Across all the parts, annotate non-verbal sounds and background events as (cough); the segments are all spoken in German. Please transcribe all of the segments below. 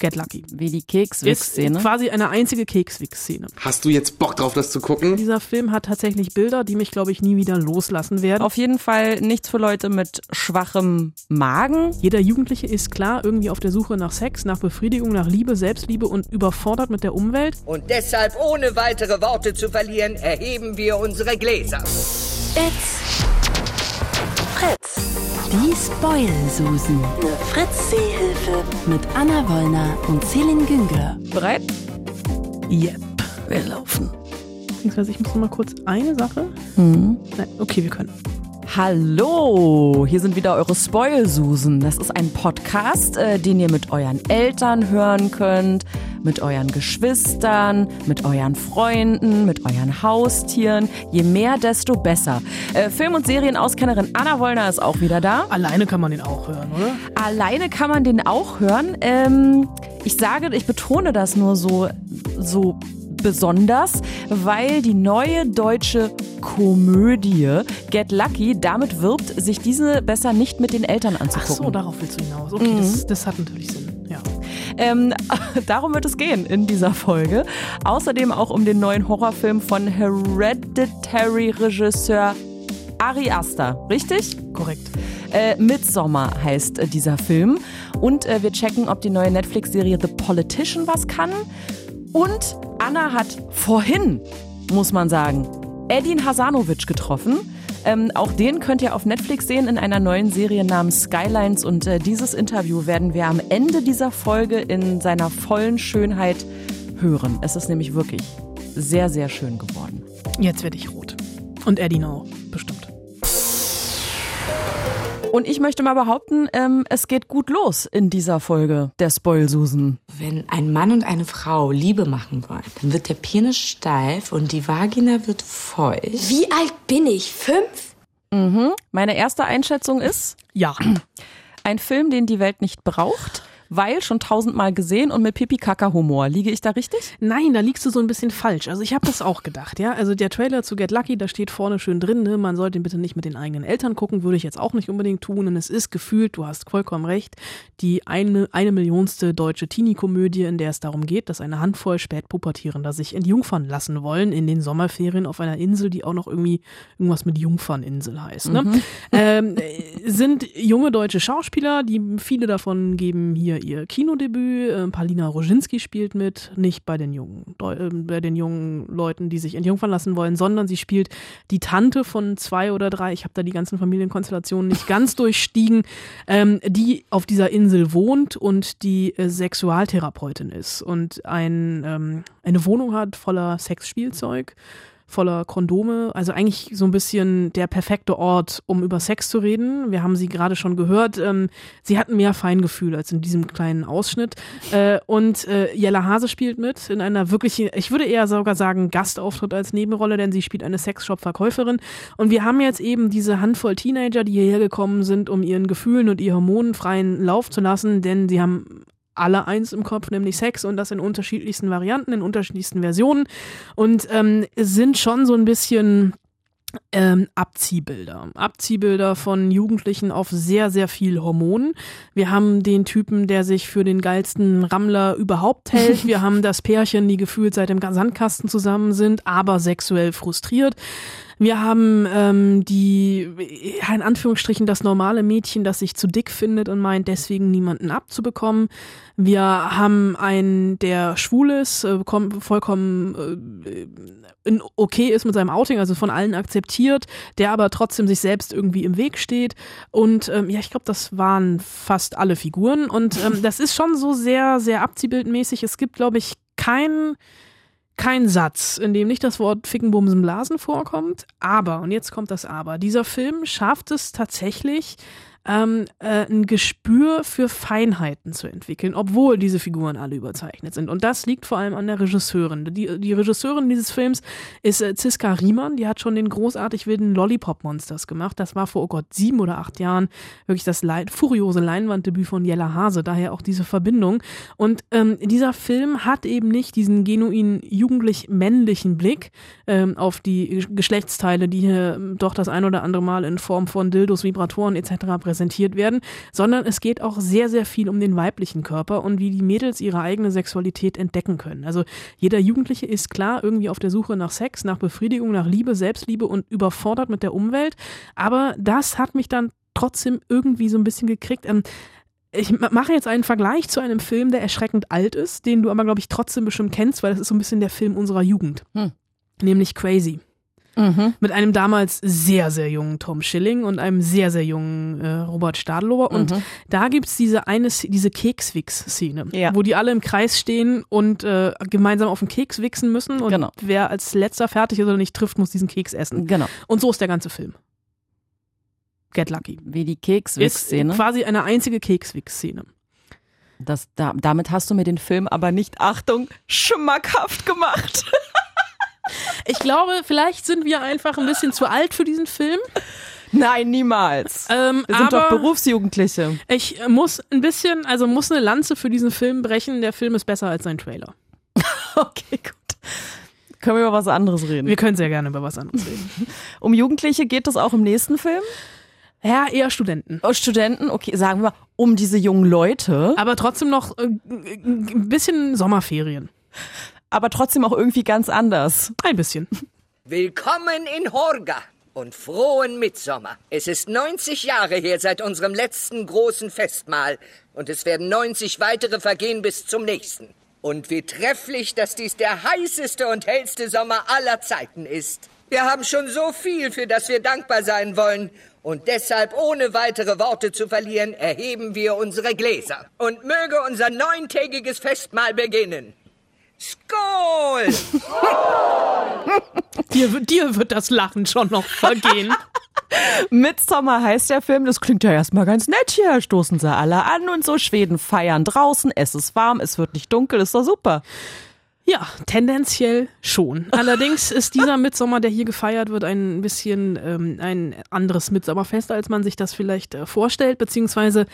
Get Lucky. Wie die Ist Kekswichs-Szene. quasi eine einzige Kekswix-Szene. Hast du jetzt Bock drauf, das zu gucken? Dieser Film hat tatsächlich Bilder, die mich, glaube ich, nie wieder loslassen werden. Auf jeden Fall nichts für Leute mit schwachem Magen. Jeder Jugendliche ist klar irgendwie auf der Suche nach Sex, nach Befriedigung, nach Liebe, Selbstliebe und überfordert mit der Umwelt. Und deshalb, ohne weitere Worte zu verlieren, erheben wir unsere Gläser. It's Fritz. Die Spoil-Susen. Eine Fritz-Seehilfe. Mit Anna Wollner und Celine Güngler. Bereit? Yep. Wir laufen. Beziehungsweise ich muss noch mal kurz eine Sache. Mhm. Nein, okay, wir können. Hallo, hier sind wieder eure Spoil-Susen. Das ist ein Podcast, äh, den ihr mit euren Eltern hören könnt, mit euren Geschwistern, mit euren Freunden, mit euren Haustieren. Je mehr, desto besser. Äh, Film- und Serienauskennerin Anna Wollner ist auch wieder da. Alleine kann man den auch hören, oder? Alleine kann man den auch hören. Ähm, ich sage, ich betone das nur so, so besonders, weil die neue deutsche Komödie Get Lucky damit wirbt, sich diese besser nicht mit den Eltern Ach anzugucken. so, darauf willst du hinaus. Okay, das, das hat natürlich Sinn. Ja. Ähm, (laughs) darum wird es gehen in dieser Folge. Außerdem auch um den neuen Horrorfilm von Hereditary-Regisseur Ari Aster, richtig? Korrekt. Äh, Midsommar heißt äh, dieser Film. Und äh, wir checken, ob die neue Netflix-Serie The Politician was kann. Und Anna hat vorhin, muss man sagen, Edin Hasanovic getroffen. Ähm, auch den könnt ihr auf Netflix sehen in einer neuen Serie namens Skylines. Und äh, dieses Interview werden wir am Ende dieser Folge in seiner vollen Schönheit hören. Es ist nämlich wirklich sehr, sehr schön geworden. Jetzt werde ich rot. Und Eddie auch. Und ich möchte mal behaupten, ähm, es geht gut los in dieser Folge der Spoil-Susen. Wenn ein Mann und eine Frau Liebe machen wollen, dann wird der Penis steif und die Vagina wird feucht. Wie alt bin ich? Fünf? Mhm. Meine erste Einschätzung ist, Ja. ein Film, den die Welt nicht braucht, weil schon tausendmal gesehen und mit Pipi-Kaka-Humor. Liege ich da richtig? Nein, da liegst du so ein bisschen falsch. Also ich habe das auch gedacht, ja. Also der Trailer zu Get Lucky, da steht vorne schön drin, ne? man sollte ihn bitte nicht mit den eigenen Eltern gucken, würde ich jetzt auch nicht unbedingt tun. Und es ist gefühlt, du hast vollkommen recht, die eine, eine millionste deutsche Teenie-Komödie, in der es darum geht, dass eine Handvoll Spätpubertierender sich entjungfern lassen wollen in den Sommerferien auf einer Insel, die auch noch irgendwie irgendwas mit Jungferninsel heißt. Ne? Ähm, äh, sind junge deutsche Schauspieler, die viele davon geben hier ihr Kinodebüt. Ähm, Palina Roginski spielt mit, nicht bei den jungen, äh, bei den jungen Leuten, die sich entjungfern lassen wollen, sondern sie spielt die Tante von zwei oder drei. Ich habe da die ganzen Familienkonstellationen nicht ganz (laughs) durchstiegen, ähm, die auf dieser Insel wohnt und die äh, Sexualtherapeutin ist und ein, ähm, eine Wohnung hat voller Sexspielzeug voller Kondome. Also eigentlich so ein bisschen der perfekte Ort, um über Sex zu reden. Wir haben sie gerade schon gehört. Ähm, sie hatten mehr Feingefühl als in diesem kleinen Ausschnitt. Äh, und äh, Jella Hase spielt mit in einer wirklichen, ich würde eher sogar sagen, Gastauftritt als Nebenrolle, denn sie spielt eine Sexshop-Verkäuferin. Und wir haben jetzt eben diese Handvoll Teenager, die hierher gekommen sind, um ihren Gefühlen und ihr Hormonen freien Lauf zu lassen, denn sie haben alle eins im Kopf, nämlich Sex und das in unterschiedlichsten Varianten, in unterschiedlichsten Versionen und ähm, sind schon so ein bisschen ähm, Abziehbilder. Abziehbilder von Jugendlichen auf sehr, sehr viel Hormonen. Wir haben den Typen, der sich für den geilsten Rammler überhaupt hält. (laughs) Wir haben das Pärchen, die gefühlt seit dem Sandkasten zusammen sind, aber sexuell frustriert. Wir haben ähm, die, ja, in Anführungsstrichen, das normale Mädchen, das sich zu dick findet und meint, deswegen niemanden abzubekommen. Wir haben einen, der schwul ist, äh, kom- vollkommen äh, okay ist mit seinem Outing, also von allen akzeptiert, der aber trotzdem sich selbst irgendwie im Weg steht. Und ähm, ja, ich glaube, das waren fast alle Figuren. Und ähm, das ist schon so sehr, sehr abziehbildmäßig. Es gibt, glaube ich, kein kein Satz, in dem nicht das Wort Ficken, Bumsen, Blasen vorkommt. Aber, und jetzt kommt das Aber, dieser Film schafft es tatsächlich, ähm, äh, ein Gespür für Feinheiten zu entwickeln, obwohl diese Figuren alle überzeichnet sind. Und das liegt vor allem an der Regisseurin. Die, die Regisseurin dieses Films ist äh, Ziska Riemann, die hat schon den großartig wilden Lollipop Monsters gemacht. Das war vor, oh Gott, sieben oder acht Jahren wirklich das Leid, furiose Leinwanddebüt von Jella Hase, daher auch diese Verbindung. Und ähm, dieser Film hat eben nicht diesen genuin jugendlich männlichen Blick ähm, auf die Geschlechtsteile, die hier doch das ein oder andere Mal in Form von Dildos, Vibratoren etc. präsentiert präsentiert werden, sondern es geht auch sehr, sehr viel um den weiblichen Körper und wie die Mädels ihre eigene Sexualität entdecken können. Also jeder Jugendliche ist klar irgendwie auf der Suche nach Sex, nach Befriedigung, nach Liebe, Selbstliebe und überfordert mit der Umwelt. Aber das hat mich dann trotzdem irgendwie so ein bisschen gekriegt. Ähm, ich mache jetzt einen Vergleich zu einem Film, der erschreckend alt ist, den du aber, glaube ich, trotzdem bestimmt kennst, weil das ist so ein bisschen der Film unserer Jugend. Hm. Nämlich Crazy. Mhm. Mit einem damals sehr, sehr jungen Tom Schilling und einem sehr, sehr jungen äh, Robert Stadlober. Und mhm. da gibt's diese eine, diese Kekswix-Szene, ja. wo die alle im Kreis stehen und äh, gemeinsam auf den Keks wichsen müssen. Und genau. wer als letzter fertig ist oder nicht trifft, muss diesen Keks essen. Genau. Und so ist der ganze Film. Get Lucky. Wie die Kekswix-Szene. Quasi eine einzige Kekswix-Szene. Das, da, damit hast du mir den Film aber nicht, Achtung, schmackhaft gemacht. (laughs) ich glaube, vielleicht sind wir einfach ein bisschen zu alt für diesen Film. Nein, niemals. Ähm, wir sind doch Berufsjugendliche. Ich muss ein bisschen, also muss eine Lanze für diesen Film brechen. Der Film ist besser als sein Trailer. (laughs) okay, gut. Können wir über was anderes reden? Wir können sehr gerne über was anderes reden. (laughs) um Jugendliche geht es auch im nächsten Film? Ja, eher Studenten. Oh, Studenten, okay, sagen wir um diese jungen Leute. Aber trotzdem noch äh, ein bisschen Sommerferien. Aber trotzdem auch irgendwie ganz anders. Ein bisschen. Willkommen in Horga und frohen Mitsommer. Es ist 90 Jahre her seit unserem letzten großen Festmahl und es werden 90 weitere vergehen bis zum nächsten. Und wie trefflich, dass dies der heißeste und hellste Sommer aller Zeiten ist. Wir haben schon so viel, für das wir dankbar sein wollen. Und deshalb, ohne weitere Worte zu verlieren, erheben wir unsere Gläser. Und möge unser neuntägiges Festmahl beginnen. Skål! (laughs) dir, dir wird das Lachen schon noch vergehen. (laughs) Midsommer heißt der Film, das klingt ja erstmal ganz nett hier. Stoßen sie alle an und so. Schweden feiern draußen, es ist warm, es wird nicht dunkel, ist doch super. Ja, tendenziell schon. Allerdings ist dieser (laughs) Mitsommer, der hier gefeiert wird, ein bisschen ähm, ein anderes Mitsommerfest, als man sich das vielleicht äh, vorstellt, beziehungsweise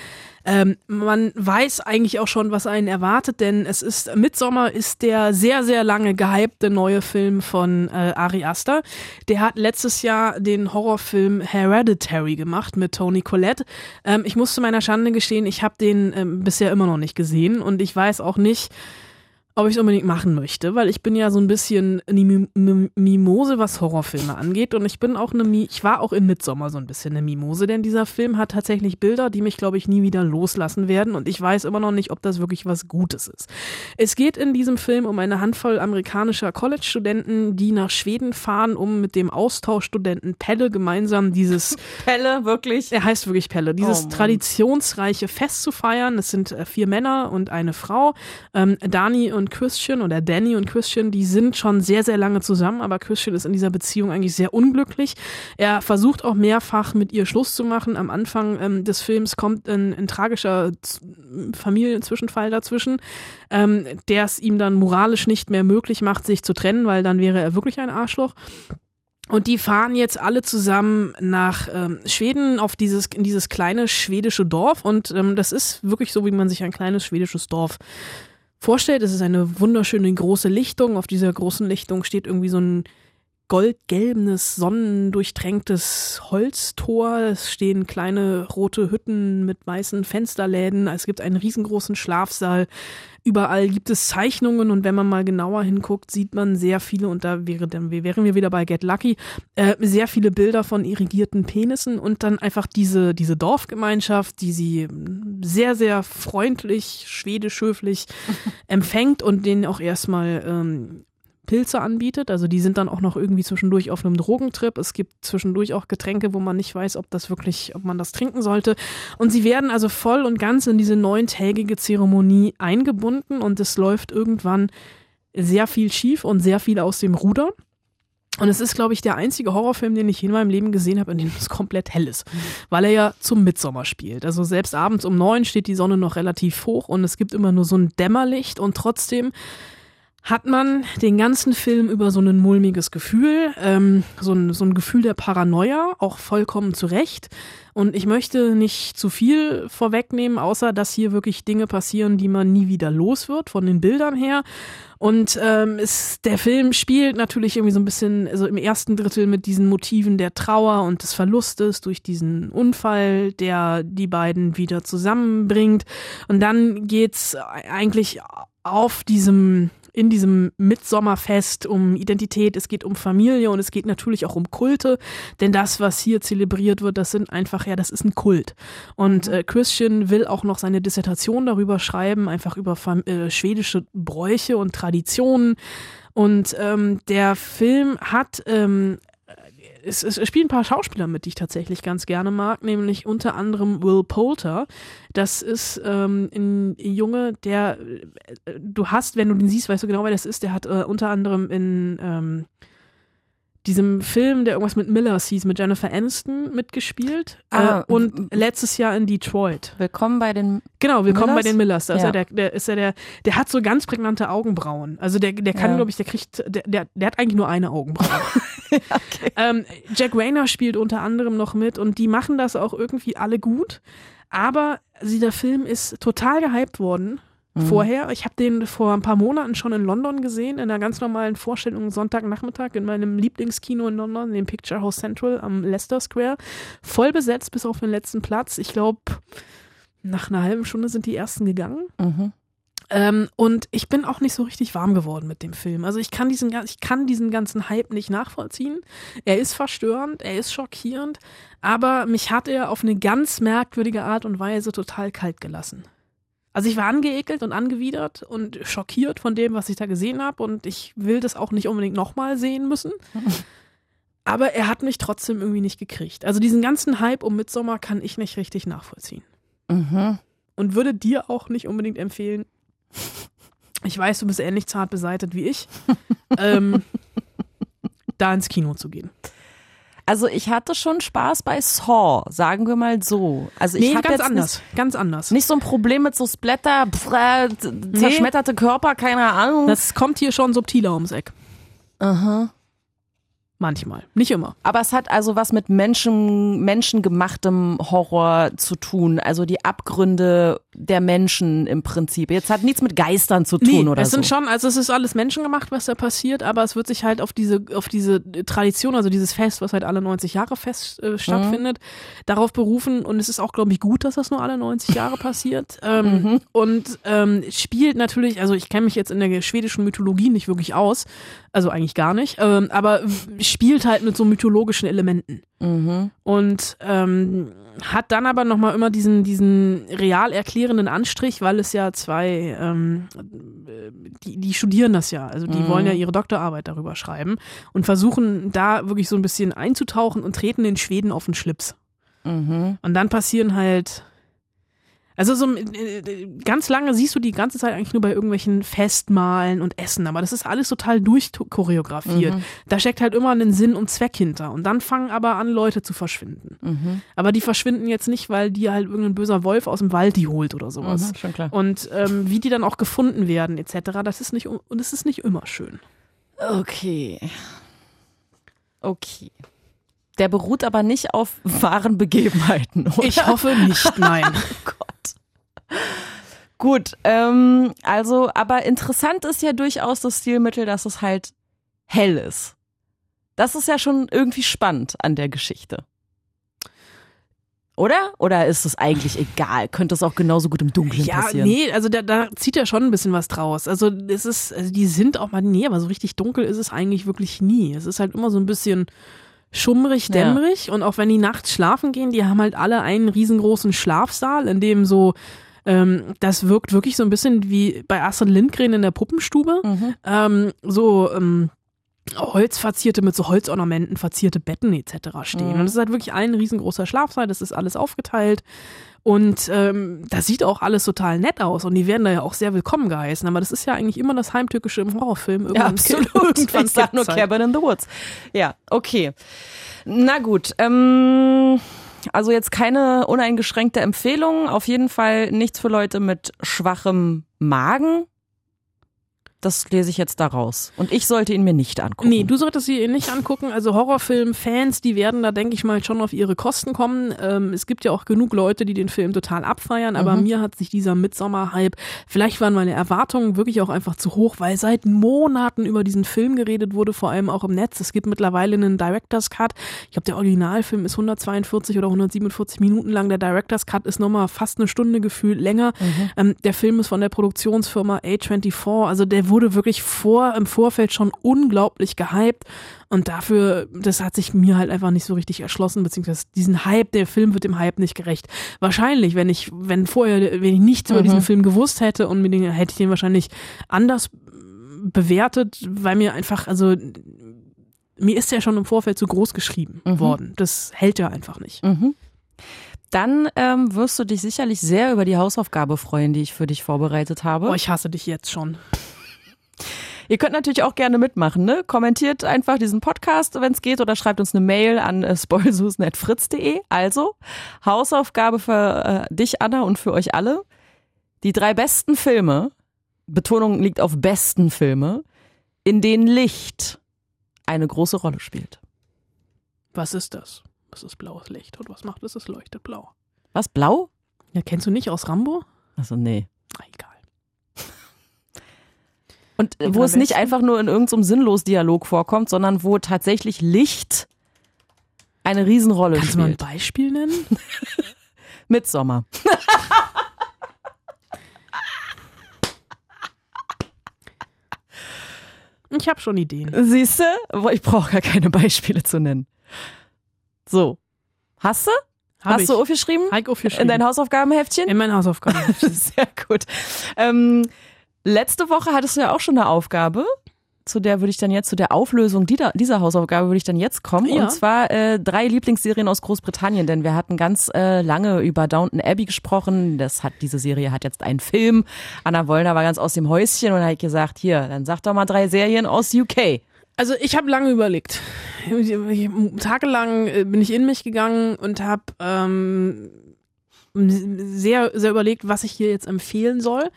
ähm, man weiß eigentlich auch schon, was einen erwartet, denn es ist Mitsommer ist der sehr, sehr lange gehypte neue Film von äh, Ari Aster. Der hat letztes Jahr den Horrorfilm Hereditary gemacht mit Tony Collette. Ähm, ich muss zu meiner Schande gestehen, ich habe den ähm, bisher immer noch nicht gesehen und ich weiß auch nicht, ob ich es unbedingt machen möchte, weil ich bin ja so ein bisschen eine Mimose, was Horrorfilme angeht. Und ich bin auch eine, Mi ich war auch in Midsommer so ein bisschen eine Mimose, denn dieser Film hat tatsächlich Bilder, die mich, glaube ich, nie wieder loslassen werden. Und ich weiß immer noch nicht, ob das wirklich was Gutes ist. Es geht in diesem Film um eine Handvoll amerikanischer College-Studenten, die nach Schweden fahren, um mit dem Austauschstudenten Pelle gemeinsam dieses (laughs) Pelle, wirklich? Er heißt wirklich Pelle, dieses oh traditionsreiche Fest zu feiern. Es sind äh, vier Männer und eine Frau. Ähm, Dani und und Christian oder Danny und Christian, die sind schon sehr, sehr lange zusammen, aber Christian ist in dieser Beziehung eigentlich sehr unglücklich. Er versucht auch mehrfach mit ihr Schluss zu machen. Am Anfang ähm, des Films kommt ein, ein tragischer Familienzwischenfall dazwischen, ähm, der es ihm dann moralisch nicht mehr möglich macht, sich zu trennen, weil dann wäre er wirklich ein Arschloch. Und die fahren jetzt alle zusammen nach ähm, Schweden auf dieses in dieses kleine schwedische Dorf und ähm, das ist wirklich so, wie man sich ein kleines schwedisches Dorf vorstellt. Es ist eine wunderschöne große Lichtung. Auf dieser großen Lichtung steht irgendwie so ein goldgelbenes, sonnendurchtränktes Holztor. Es stehen kleine rote Hütten mit weißen Fensterläden. Es gibt einen riesengroßen Schlafsaal. Überall gibt es Zeichnungen und wenn man mal genauer hinguckt, sieht man sehr viele, und da wäre dann, wären wir wieder bei Get Lucky, äh, sehr viele Bilder von irrigierten Penissen und dann einfach diese, diese Dorfgemeinschaft, die sie sehr, sehr freundlich, schwedisch höflich (laughs) empfängt und denen auch erstmal ähm, Pilze anbietet. Also die sind dann auch noch irgendwie zwischendurch auf einem Drogentrip. Es gibt zwischendurch auch Getränke, wo man nicht weiß, ob das wirklich, ob man das trinken sollte. Und sie werden also voll und ganz in diese neuntägige Zeremonie eingebunden und es läuft irgendwann sehr viel schief und sehr viel aus dem Ruder. Und es ist, glaube ich, der einzige Horrorfilm, den ich in meinem Leben gesehen habe, in dem es komplett hell ist. Weil er ja zum Mitsommer spielt. Also selbst abends um neun steht die Sonne noch relativ hoch und es gibt immer nur so ein Dämmerlicht und trotzdem hat man den ganzen Film über so ein mulmiges Gefühl, ähm, so, ein, so ein Gefühl der Paranoia, auch vollkommen zurecht. Und ich möchte nicht zu viel vorwegnehmen, außer dass hier wirklich Dinge passieren, die man nie wieder los wird, von den Bildern her. Und ähm, es, der Film spielt natürlich irgendwie so ein bisschen, also im ersten Drittel mit diesen Motiven der Trauer und des Verlustes durch diesen Unfall, der die beiden wieder zusammenbringt. Und dann geht's eigentlich auf diesem in diesem Mitsommerfest um Identität, es geht um Familie und es geht natürlich auch um Kulte, denn das, was hier zelebriert wird, das sind einfach, ja, das ist ein Kult. Und äh, Christian will auch noch seine Dissertation darüber schreiben, einfach über äh, schwedische Bräuche und Traditionen. Und ähm, der Film hat ähm, es, es spielen ein paar Schauspieler mit, die ich tatsächlich ganz gerne mag, nämlich unter anderem Will Poulter. Das ist ähm, ein Junge, der äh, du hast, wenn du den siehst, weißt du genau, wer das ist. Der hat äh, unter anderem in ähm, diesem Film, der irgendwas mit Millers hieß, mit Jennifer Aniston mitgespielt Ah, äh, und letztes Jahr in Detroit. Willkommen bei den. Genau, willkommen Millers? bei den Millers. Da ist Ja. er der, der ist er der, der hat so ganz prägnante Augenbrauen. Also der, der kann, Ja. glaube ich, der kriegt, der, der, der hat eigentlich nur eine Augenbraue. (laughs) ähm, Jack Rayner spielt unter anderem noch mit und die machen das auch irgendwie alle gut. Aber also der Film ist total gehypt worden vorher. Ich habe den vor ein paar Monaten schon in London gesehen, in einer ganz normalen Vorstellung Sonntagnachmittag in meinem Lieblingskino in London, dem Picture House Central am Leicester Square. Voll besetzt bis auf den letzten Platz. Ich glaube, nach einer halben Stunde sind die ersten gegangen. Mhm. Ähm, und ich bin auch nicht so richtig warm geworden mit dem Film. Also ich kann diesen, ich kann diesen ganzen Hype nicht nachvollziehen. Er ist verstörend, er ist schockierend, aber mich hat er auf eine ganz merkwürdige Art und Weise total kalt gelassen. Also ich war angeekelt und angewidert und schockiert von dem, was ich da gesehen habe und ich will das auch nicht unbedingt nochmal sehen müssen. (laughs) Aber er hat mich trotzdem irgendwie nicht gekriegt. Also diesen ganzen Hype um Midsommar kann ich nicht richtig nachvollziehen Mhm. und würde dir auch nicht unbedingt empfehlen. Ich weiß, du bist ähnlich zart beseitet wie ich, (laughs) ähm, da ins Kino zu gehen. Also ich hatte schon Spaß bei Saw, sagen wir mal so. Also ich Nee, ganz jetzt anders. Ganz anders. Nicht, nicht so ein Problem mit so Splatter, pff, äh, zerschmetterte Körper, keine Ahnung. Das kommt hier schon subtiler ums Eck. Aha. Manchmal. Nicht immer. Aber es hat also was mit Menschen, menschengemachtem Horror zu tun. Also die Abgründe der Menschen im Prinzip. Jetzt hat nichts mit Geistern zu tun Nee, oder es so. sind schon, also es ist alles menschengemacht, was da passiert, aber es wird sich halt auf diese, auf diese Tradition, also dieses Fest, was halt alle 90 Jahre fest äh, stattfindet, darauf berufen und es ist auch, glaube ich, gut, dass das nur alle 90 Jahre passiert. (laughs) Ähm, Und ähm, spielt natürlich, also ich kenne mich jetzt in der schwedischen Mythologie nicht wirklich aus, also eigentlich gar nicht, ähm, aber spielt halt mit so mythologischen Elementen. Und ähm, hat dann aber nochmal immer diesen, diesen real erklärenden Anstrich, weil es ja zwei, ähm, äh, die, die studieren das ja, also die wollen ja ihre Doktorarbeit darüber schreiben und versuchen da wirklich so ein bisschen einzutauchen und treten den Schweden auf den Schlips. Und dann passieren halt, also so äh, ganz lange siehst du die ganze Zeit eigentlich nur bei irgendwelchen Festmahlen und Essen, aber das ist alles total durchchoreografiert. Da steckt halt immer einen Sinn und Zweck hinter. Und dann fangen aber an, Leute zu verschwinden. Aber die verschwinden jetzt nicht, weil die halt irgendein böser Wolf aus dem Wald die holt oder sowas. Mhm, schon klar. Und ähm, wie die dann auch gefunden werden, etc., das ist nicht, und es ist nicht immer schön. Okay. Okay. Der beruht aber nicht auf wahren Begebenheiten, oder? Ich hoffe nicht, nein. (laughs) Gott. Gut, ähm, also, aber interessant ist ja durchaus das Stilmittel, dass es halt hell ist. Das ist ja schon irgendwie spannend an der Geschichte. Oder? Oder ist es eigentlich egal? Könnte es auch genauso gut im Dunkeln Ja, passieren? nee, also da, da zieht er schon ein bisschen was draus. Also es ist, also die sind auch mal, nee, aber so richtig dunkel ist es eigentlich wirklich nie. Es ist halt immer so ein bisschen schummrig, Ja. dämmerig und auch wenn die nachts schlafen gehen, die haben halt alle einen riesengroßen Schlafsaal, in dem so ähm, das wirkt wirklich so ein bisschen wie bei Astrid Lindgren in der Puppenstube. Ähm, so ähm, Holzverzierte mit so Holzornamenten, verzierte Betten etc. stehen. Und es ist halt wirklich ein riesengroßer Schlafsaal, das ist alles aufgeteilt. Und ähm, das sieht auch alles total nett aus und die werden da ja auch sehr willkommen geheißen. Aber das ist ja eigentlich immer das Heimtückische im Horrorfilm. Ja, absolut. (laughs) Irgendwann Ich sag nur halt- Cabin in the Woods. Ja, okay. Na gut. Ähm, also jetzt keine uneingeschränkte Empfehlung. Auf jeden Fall nichts für Leute mit schwachem Magen. Das lese ich jetzt daraus. Und ich sollte ihn mir nicht angucken. Nee, du solltest sie nicht angucken. Also Horrorfilm-Fans, die werden da, denke ich mal, schon auf ihre Kosten kommen. Ähm, es gibt ja auch genug Leute, die den Film total abfeiern, aber Mhm. mir hat sich dieser Midsommer-Hype, vielleicht waren meine Erwartungen wirklich auch einfach zu hoch, weil seit Monaten über diesen Film geredet wurde, vor allem auch im Netz. Es gibt mittlerweile einen Director's Cut. Ich glaube, der Originalfilm ist 142 oder 147 Minuten lang. Der Director's Cut ist nochmal fast eine Stunde gefühlt länger. Ähm, der Film ist von der Produktionsfirma A24. Also der wurde wirklich vor, im Vorfeld schon unglaublich gehypt. Und dafür, das hat sich mir halt einfach nicht so richtig erschlossen, beziehungsweise diesen Hype, der Film wird dem Hype nicht gerecht. Wahrscheinlich, wenn ich, wenn vorher, wenn ich nichts über diesen Film gewusst hätte und mir den, hätte ich den wahrscheinlich anders bewertet, weil mir einfach, also mir ist der schon im Vorfeld zu groß geschrieben worden. Das hält ja einfach nicht. Mhm. Dann ähm, wirst du dich sicherlich sehr über die Hausaufgabe freuen, die ich für dich vorbereitet habe. Oh, ich hasse dich jetzt schon. Ihr könnt natürlich auch gerne mitmachen, ne? Kommentiert einfach diesen Podcast, wenn es geht, oder schreibt uns eine Mail an äh, spoilsus.fritz.de. Also, Hausaufgabe für äh, dich, Anna, und für euch alle. Die drei besten Filme, Betonung liegt auf besten Filme, in denen Licht eine große Rolle spielt. Was ist das? Das ist blaues Licht. Und was macht es? Es leuchtet blau. Was, blau? Ja, kennst du nicht aus Rambo? Also nee. Na, egal. Und wo es nicht einfach nur in irgendeinem sinnlos Dialog vorkommt, sondern wo tatsächlich Licht eine Riesenrolle Kannst du mal ein spielt. Beispiel nennen? (laughs) Midsommer. Ich habe schon Ideen. Siehst du? Ich brauche gar keine Beispiele zu nennen. So. Hast du? Hab Hast ich. du aufgeschrieben? In aufgeschrieben. dein Hausaufgabenheftchen? In mein Hausaufgaben. (laughs) Sehr gut. Ähm, letzte Woche hattest du ja auch schon eine Aufgabe. Zu der würde ich dann jetzt, zu der Auflösung dieser, dieser Hausaufgabe würde ich dann jetzt kommen. Ja. Und zwar äh, drei Lieblingsserien aus Großbritannien, denn wir hatten ganz äh, lange über Downton Abbey gesprochen. Das hat, diese Serie hat jetzt einen Film. Anna Wollner war ganz aus dem Häuschen und hat gesagt, hier, dann sag doch mal drei Serien aus UK. Also ich habe lange überlegt. Tagelang äh, bin ich in mich gegangen und habe ähm, sehr, sehr überlegt, was ich hier jetzt empfehlen soll.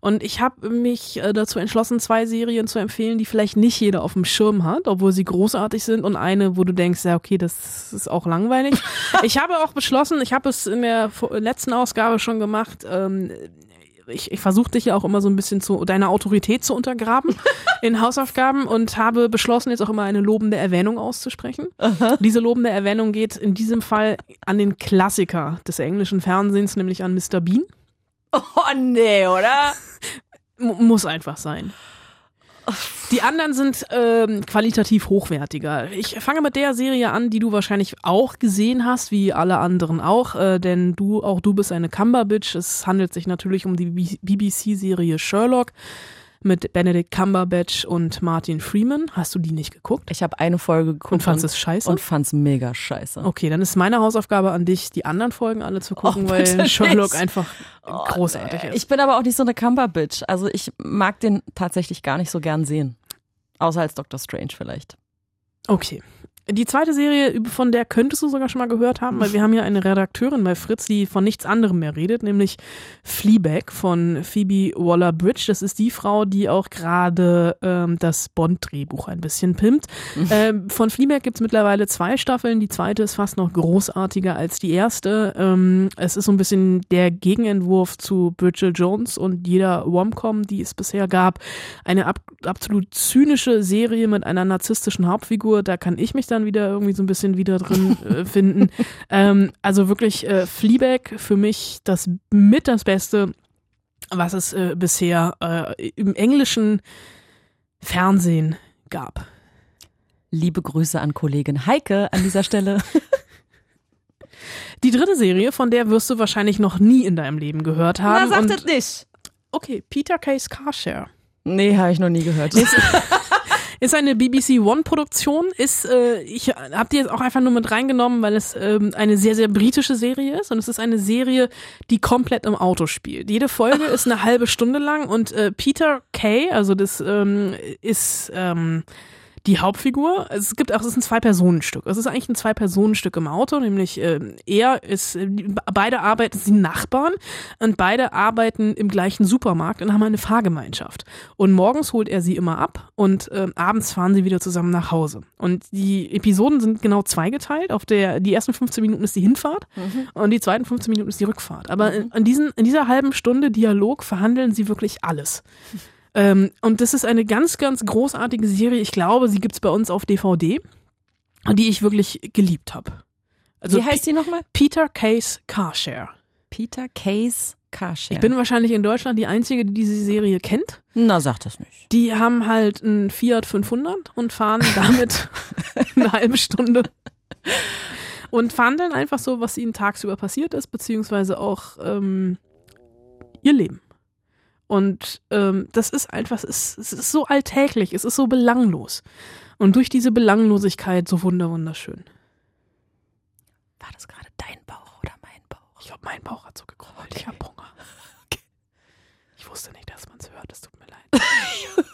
Und ich habe mich äh, dazu entschlossen, zwei Serien zu empfehlen, die vielleicht nicht jeder auf dem Schirm hat, obwohl sie großartig sind. Und eine, wo du denkst, ja, okay, das ist auch langweilig. (laughs) ich habe auch beschlossen, ich habe es in der letzten Ausgabe schon gemacht, ähm, ich, ich versuche dich ja auch immer so ein bisschen zu deine Autorität zu untergraben (laughs) in Hausaufgaben und habe beschlossen, jetzt auch immer eine lobende Erwähnung auszusprechen. Diese lobende Erwähnung geht in diesem Fall an den Klassiker des englischen Fernsehens, nämlich an Mr. Bean. Oh nee, oder? (laughs) Muss einfach sein. Die anderen sind ähm, qualitativ hochwertiger. Ich fange mit der Serie an, die du wahrscheinlich auch gesehen hast, wie alle anderen auch, äh, denn du, auch du bist eine Cumberbitch. Es handelt sich natürlich um die BBC-Serie Sherlock mit Benedict Cumberbatch und Martin Freeman. Hast du die nicht geguckt? Ich habe eine Folge geguckt Und fandst es scheiße? und fand's mega scheiße. Okay, dann ist meine Hausaufgabe an dich, die anderen Folgen alle zu gucken, Oh, weil Sherlock nicht. einfach großartig ist. Ich bin aber auch nicht so eine Cumberbitch. Also ich mag den tatsächlich gar nicht so gern sehen. Außer als Doctor Strange vielleicht. Okay. Die zweite Serie, von der könntest du sogar schon mal gehört haben, weil wir haben hier eine Redakteurin bei Fritz, die von nichts anderem mehr redet, nämlich Fleabag von Phoebe Waller-Bridge. Das ist die Frau, die auch gerade ähm, das Bond-Drehbuch ein bisschen pimpt. ähm, von Fleabag gibt's mittlerweile zwei Staffeln. Die zweite ist fast noch großartiger als die erste. Ähm, es ist so ein bisschen der Gegenentwurf zu Bridget Jones und jeder Womcom, die es bisher gab. Eine ab absolut zynische Serie mit einer narzisstischen Hauptfigur. Da kann ich mich dann wieder irgendwie so ein bisschen wieder drin äh, (laughs) finden. Ähm, also wirklich äh, Fleabag für mich das mit das Beste, was es äh, bisher äh, im englischen Fernsehen gab. Liebe Grüße an Kollegin Heike an dieser Stelle. (laughs) Die dritte Serie, von der wirst du wahrscheinlich noch nie in deinem Leben gehört haben. und, nicht. okay, Peter Case Carshare. Nee, habe ich noch nie gehört. (laughs) Ist eine BBC One-Produktion, ist, äh, ich habe die jetzt auch einfach nur mit reingenommen, weil es ähm, eine sehr, sehr britische Serie ist. Und es ist eine Serie, die komplett im Auto spielt. Jede Folge ist eine halbe Stunde lang. Und äh, Peter Kay, also das ähm, ist ähm, die Hauptfigur, es gibt auch, es ist ein Zwei-Personen-Stück. Es ist eigentlich ein Zwei-Personen-Stück im Auto, nämlich äh, er ist, äh, beide arbeiten, sind Nachbarn und beide arbeiten im gleichen Supermarkt und haben eine Fahrgemeinschaft. Und morgens holt er sie immer ab und äh, abends fahren sie wieder zusammen nach Hause. Und die Episoden sind genau zweigeteilt. Auf der, die ersten 15 Minuten ist die Hinfahrt mhm. und die zweiten 15 Minuten ist die Rückfahrt. Aber mhm. in, in, diesen, in dieser halben Stunde Dialog verhandeln sie wirklich alles. Ähm, und das ist eine ganz, ganz großartige Serie. Ich glaube, sie gibt's bei uns auf DVD, die ich wirklich geliebt habe. Also Wie heißt die nochmal? Peter Case Carshare. Peter Case Carshare. Ich bin wahrscheinlich in Deutschland die Einzige, die diese Serie kennt. Na, sag das nicht. Die haben halt einen Fiat 500 und fahren (laughs) damit eine halbe Stunde und fahren dann einfach so, was ihnen tagsüber passiert ist, beziehungsweise auch ähm, ihr Leben. Und ähm, das ist einfach, es ist, es ist so alltäglich, es ist so belanglos. Und durch diese Belanglosigkeit so wunderschön. War das gerade dein Bauch oder mein Bauch? Ich glaube, mein Bauch hat so gekrollt. Okay. Ich habe Hunger. Okay. Ich wusste nicht, dass man es hört. Es tut mir leid. (laughs)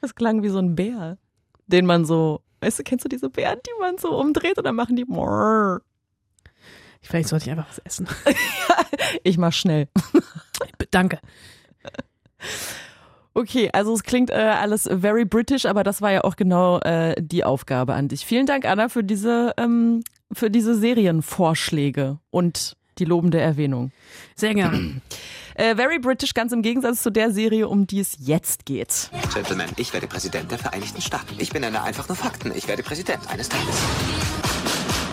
das klang wie so ein Bär, den man so, weißt du, kennst du diese Bären, die man so umdreht und dann machen die. Vielleicht sollte ich einfach was essen. (laughs) ich mach schnell. Danke. Okay, also es klingt äh, alles very British, aber das war ja auch genau äh, die Aufgabe an dich. Vielen Dank, Anna, für diese, ähm, für diese Serienvorschläge und die lobende Erwähnung. Sehr gerne. Äh, very British, ganz im Gegensatz zu der Serie, um die es jetzt geht. Gentlemen, ich werde Präsident der Vereinigten Staaten. Ich bin eine einfach nur Fakten. Ich werde Präsident eines Tages.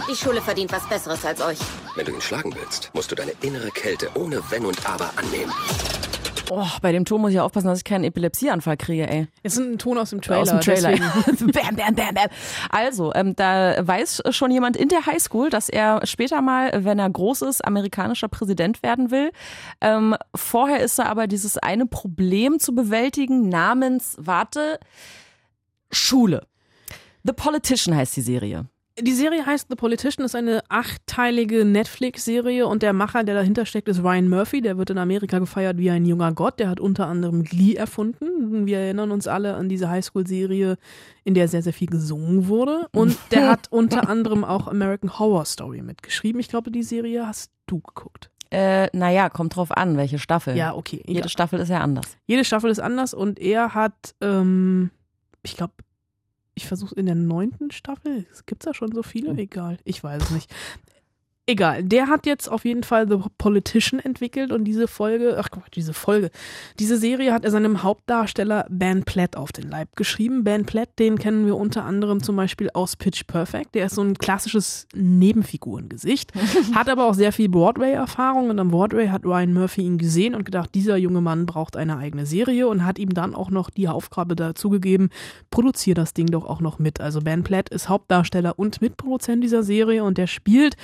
Die Schule verdient was Besseres als euch. Wenn du ihn schlagen willst, musst du deine innere Kälte ohne Wenn und Aber annehmen. Oh, bei dem Ton muss ich aufpassen, dass ich keinen Epilepsieanfall kriege, ey. Es ist ein Ton aus dem Trailer. Aus dem Trailer. (laughs) bam, bam, bam, bam. Also, ähm, da weiß schon jemand in der Highschool, dass er später mal, wenn er groß ist, amerikanischer Präsident werden will. Ähm, vorher ist da aber dieses eine Problem zu bewältigen namens, warte, Schule. The Politician heißt die Serie. Die Serie heißt The Politician, ist eine achtteilige Netflix-Serie und der Macher, der dahinter steckt, ist Ryan Murphy. Der wird in Amerika gefeiert wie ein junger Gott. Der hat unter anderem Glee erfunden. Wir erinnern uns alle an diese Highschool-Serie, in der sehr, sehr viel gesungen wurde. Und (laughs) der hat unter anderem auch American Horror Story mitgeschrieben. Ich glaube, die Serie hast du geguckt. Äh, naja, kommt drauf an, welche Staffel. Ja, okay. Egal. Jede Staffel ist ja anders. Jede Staffel ist anders und er hat, ähm, ich glaube, ich versuche in der neunten Staffel, gibt es da schon so viele? Hm. Egal, ich weiß es nicht. Egal, der hat jetzt auf jeden Fall The Politician entwickelt und diese Folge, ach Gott, diese Folge, diese Serie hat er seinem Hauptdarsteller Ben Platt auf den Leib geschrieben. Ben Platt, den kennen wir unter anderem zum Beispiel aus Pitch Perfect. Der ist so ein klassisches Nebenfigurengesicht, (laughs) hat aber auch sehr viel Broadway-Erfahrung und am Broadway hat Ryan Murphy ihn gesehen und gedacht, dieser junge Mann braucht eine eigene Serie und hat ihm dann auch noch die Aufgabe dazu gegeben, produziere das Ding doch auch noch mit. Also Ben Platt ist Hauptdarsteller und Mitproduzent dieser Serie und der spielt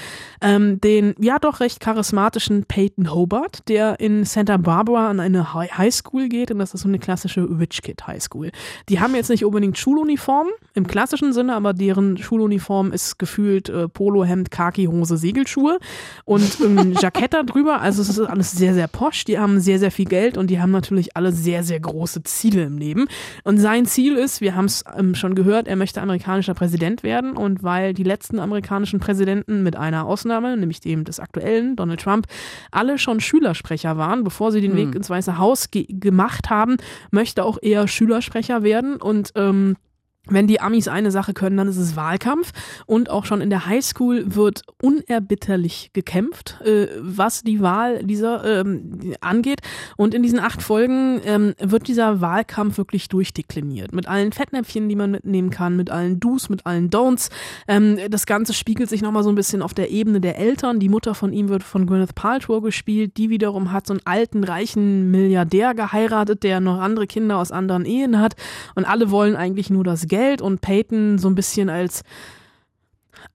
ähm, den ja doch recht charismatischen Peyton Hobart, der in Santa Barbara an eine High School geht und das ist so eine klassische Rich Kid High School. Die haben jetzt nicht unbedingt Schuluniformen im klassischen Sinne, aber deren Schuluniform ist gefühlt äh, Polohemd, Khaki, Hose, Segelschuhe und ein (laughs) Jackett da drüber. Also es ist alles sehr, sehr posch. Die haben sehr, sehr viel Geld und die haben natürlich alle sehr, sehr große Ziele im Leben. Und sein Ziel ist, wir haben es ähm, schon gehört, er möchte amerikanischer Präsident werden und weil die letzten amerikanischen Präsidenten mit einer Ausnahme Ausnahme, nämlich dem des aktuellen Donald Trump, alle schon Schülersprecher waren, bevor sie den Weg hm. ins Weiße Haus ge gemacht haben, möchte auch eher Schülersprecher werden und ähm, wenn die Amis eine Sache können, dann ist es Wahlkampf. Und auch schon in der Highschool wird unerbitterlich gekämpft, äh, was die Wahl dieser ähm, angeht. Und in diesen acht Folgen ähm, wird dieser Wahlkampf wirklich durchdekliniert. Mit allen Fettnäpfchen, die man mitnehmen kann, mit allen Do's, mit allen Don'ts. Ähm, das Ganze spiegelt sich nochmal so ein bisschen auf der Ebene der Eltern. Die Mutter von ihm wird von Gwyneth Paltrow gespielt. Die wiederum hat so einen alten, reichen Milliardär geheiratet, der noch andere Kinder aus anderen Ehen hat. Und alle wollen eigentlich nur das Geld Geld und Peyton so ein bisschen als